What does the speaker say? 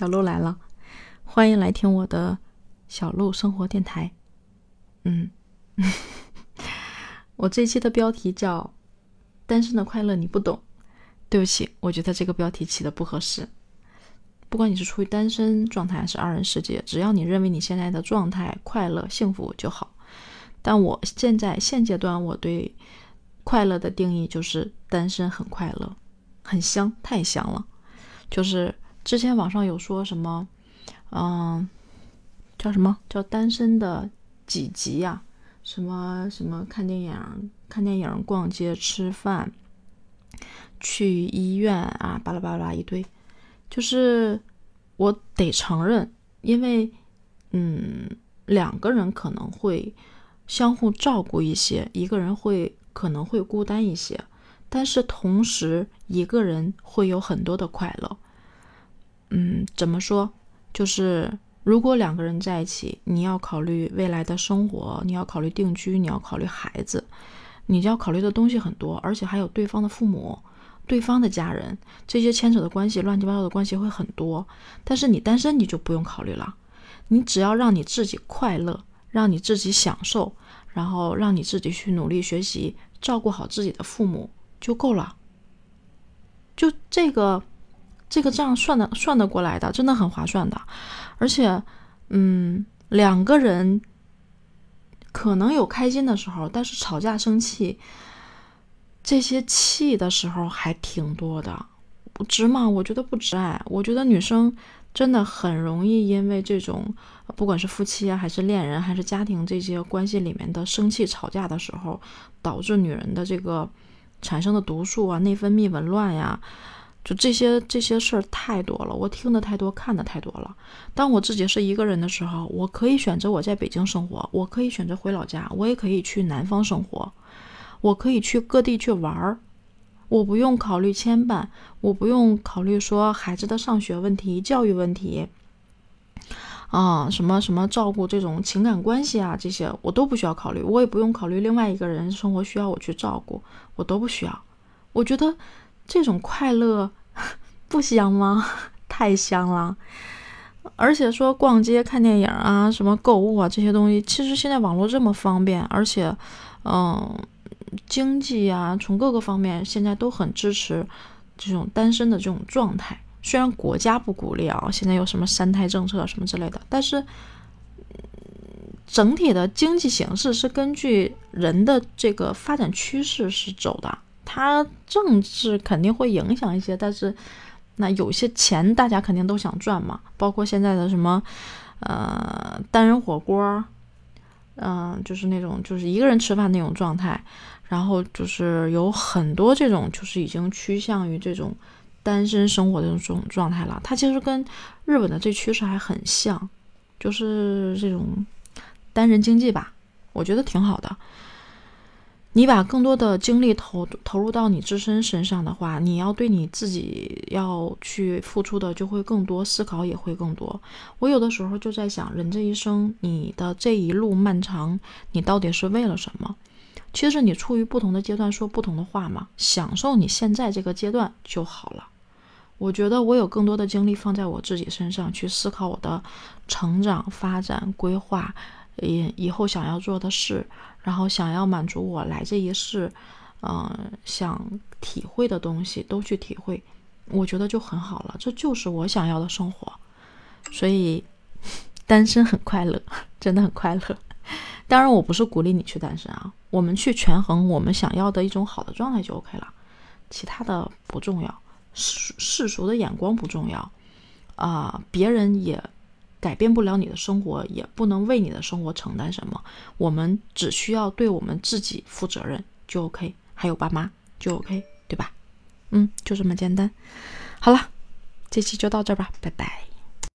小鹿来了，欢迎来听我的小鹿生活电台。嗯，我这期的标题叫《单身的快乐你不懂》。对不起，我觉得这个标题起的不合适。不管你是处于单身状态还是二人世界，只要你认为你现在的状态快乐幸福就好。但我现在现阶段我对快乐的定义就是单身很快乐，很香，太香了，就是。之前网上有说什么，嗯，叫什么叫单身的几级呀？什么什么看电影、看电影、逛街、吃饭、去医院啊，巴拉巴拉一堆。就是我得承认，因为嗯，两个人可能会相互照顾一些，一个人会可能会孤单一些，但是同时一个人会有很多的快乐。怎么说？就是如果两个人在一起，你要考虑未来的生活，你要考虑定居，你要考虑孩子，你要考虑的东西很多，而且还有对方的父母、对方的家人，这些牵扯的关系，乱七八糟的关系会很多。但是你单身，你就不用考虑了，你只要让你自己快乐，让你自己享受，然后让你自己去努力学习，照顾好自己的父母就够了。就这个。这个账算的算得过来的，真的很划算的，而且，嗯，两个人可能有开心的时候，但是吵架生气，这些气的时候还挺多的，值吗？我觉得不值。哎，我觉得女生真的很容易因为这种，不管是夫妻啊，还是恋人，还是家庭这些关系里面的生气吵架的时候，导致女人的这个产生的毒素啊，内分泌紊乱呀。就这些这些事儿太多了，我听的太多，看的太多了。当我自己是一个人的时候，我可以选择我在北京生活，我可以选择回老家，我也可以去南方生活，我可以去各地去玩儿，我不用考虑牵绊，我不用考虑说孩子的上学问题、教育问题，啊，什么什么照顾这种情感关系啊，这些我都不需要考虑，我也不用考虑另外一个人生活需要我去照顾，我都不需要。我觉得。这种快乐 不香吗？太香了！而且说逛街、看电影啊，什么购物啊这些东西，其实现在网络这么方便，而且，嗯，经济啊，从各个方面现在都很支持这种单身的这种状态。虽然国家不鼓励啊，现在有什么三胎政策什么之类的，但是整体的经济形势是根据人的这个发展趋势是走的。它政治肯定会影响一些，但是那有些钱大家肯定都想赚嘛，包括现在的什么呃单人火锅，嗯，就是那种就是一个人吃饭那种状态，然后就是有很多这种就是已经趋向于这种单身生活的这种状态了。它其实跟日本的这趋势还很像，就是这种单人经济吧，我觉得挺好的。你把更多的精力投投入到你自身身上的话，你要对你自己要去付出的就会更多，思考也会更多。我有的时候就在想，人这一生，你的这一路漫长，你到底是为了什么？其实你处于不同的阶段，说不同的话嘛，享受你现在这个阶段就好了。我觉得我有更多的精力放在我自己身上，去思考我的成长、发展、规划，以以后想要做的事。然后想要满足我来这一世，嗯，想体会的东西都去体会，我觉得就很好了。这就是我想要的生活，所以单身很快乐，真的很快乐。当然，我不是鼓励你去单身啊，我们去权衡我们想要的一种好的状态就 OK 了，其他的不重要，世世俗的眼光不重要，啊，别人也。改变不了你的生活，也不能为你的生活承担什么。我们只需要对我们自己负责任就 OK，还有爸妈就 OK，对吧？嗯，就这么简单。好了，这期就到这吧，拜拜。